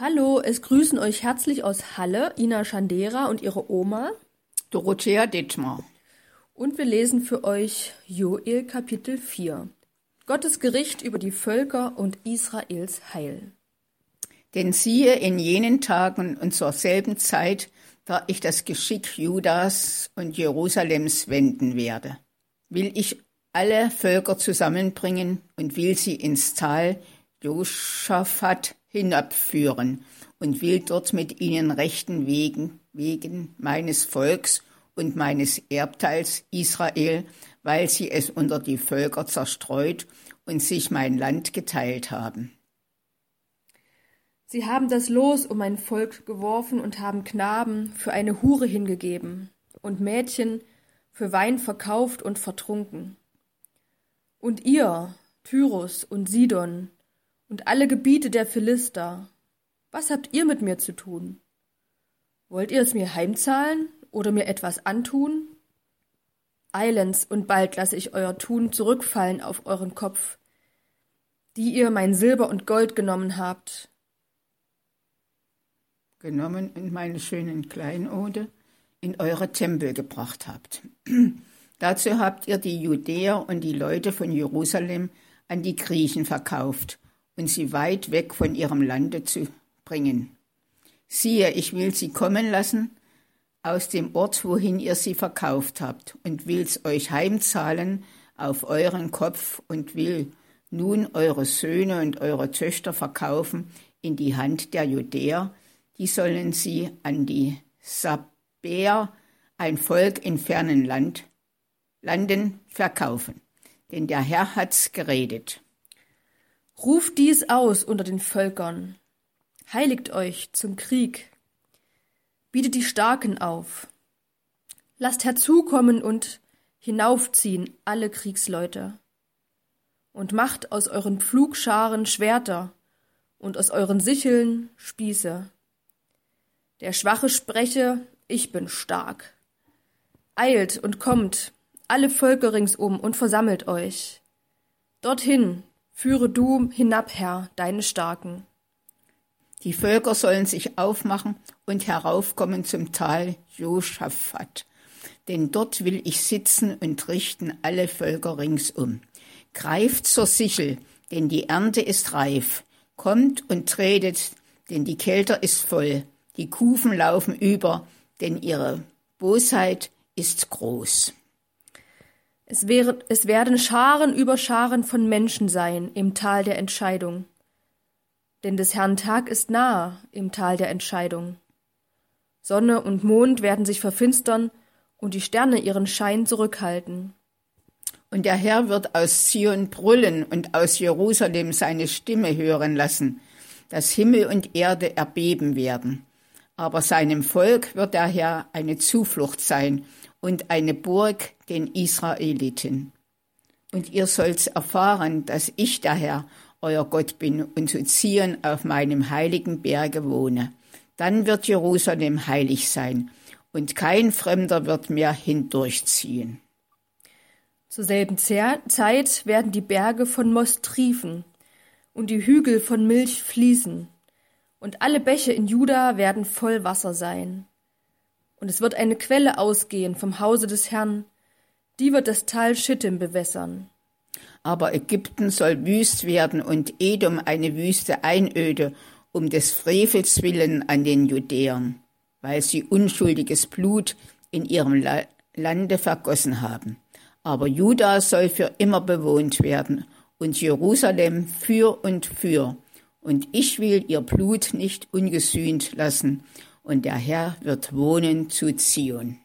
Hallo, es grüßen euch herzlich aus Halle Ina Schandera und ihre Oma. Dorothea Dittmar. Und wir lesen für euch Joel Kapitel 4. Gottes Gericht über die Völker und Israels Heil. Denn siehe, in jenen Tagen und zur selben Zeit, da ich das Geschick Judas und Jerusalems wenden werde, will ich alle Völker zusammenbringen und will sie ins Tal Josaphat hinabführen und will dort mit ihnen rechten Wegen, wegen meines Volks und meines Erbteils Israel, weil sie es unter die Völker zerstreut und sich mein Land geteilt haben. Sie haben das Los um mein Volk geworfen und haben Knaben für eine Hure hingegeben und Mädchen für Wein verkauft und vertrunken. Und ihr, Tyrus und Sidon, und alle Gebiete der Philister, was habt ihr mit mir zu tun? Wollt ihr es mir heimzahlen oder mir etwas antun? Eilends und bald lasse ich euer Tun zurückfallen auf euren Kopf, die ihr mein Silber und Gold genommen habt. Genommen in meine schönen Kleinode in eure Tempel gebracht habt. Dazu habt ihr die Judäer und die Leute von Jerusalem an die Griechen verkauft und sie weit weg von ihrem Lande zu bringen. Siehe, ich will sie kommen lassen aus dem Ort, wohin ihr sie verkauft habt, und will's euch heimzahlen auf euren Kopf und will nun eure Söhne und eure Töchter verkaufen in die Hand der Judäer, die sollen sie an die Sabäer, ein Volk in fernen Land, Landen, verkaufen. Denn der Herr hat's geredet. Ruft dies aus unter den Völkern. Heiligt euch zum Krieg. Bietet die Starken auf. Lasst herzukommen und hinaufziehen alle Kriegsleute. Und macht aus euren Pflugscharen Schwerter und aus euren Sicheln Spieße. Der Schwache spreche, ich bin stark. Eilt und kommt, alle Völker ringsum, und versammelt euch. Dorthin, Führe du hinab, Herr, deine Starken. Die Völker sollen sich aufmachen und heraufkommen zum Tal Joschafat, denn dort will ich sitzen und richten alle Völker ringsum. Greift zur Sichel, denn die Ernte ist reif. Kommt und tretet, denn die Kelter ist voll. Die Kufen laufen über, denn ihre Bosheit ist groß. Es, wäre, es werden Scharen über Scharen von Menschen sein im Tal der Entscheidung. Denn des Herrn Tag ist nahe im Tal der Entscheidung. Sonne und Mond werden sich verfinstern und die Sterne ihren Schein zurückhalten. Und der Herr wird aus Zion brüllen und aus Jerusalem seine Stimme hören lassen, dass Himmel und Erde erbeben werden. Aber seinem Volk wird der Herr eine Zuflucht sein und eine Burg den Israeliten. Und ihr sollt erfahren, dass ich der Herr, euer Gott bin und zu Zion auf meinem heiligen Berge wohne. Dann wird Jerusalem heilig sein und kein Fremder wird mehr hindurchziehen. Zur selben Zeit werden die Berge von Most triefen und die Hügel von Milch fließen und alle Bäche in Juda werden voll Wasser sein. Und es wird eine Quelle ausgehen vom Hause des Herrn, die wird das Tal Schittim bewässern. Aber Ägypten soll wüst werden und Edom eine wüste Einöde um des Frevels willen an den Judäern, weil sie unschuldiges Blut in ihrem La Lande vergossen haben. Aber Juda soll für immer bewohnt werden und Jerusalem für und für. Und ich will ihr Blut nicht ungesühnt lassen und der Herr wird wohnen zu Zion.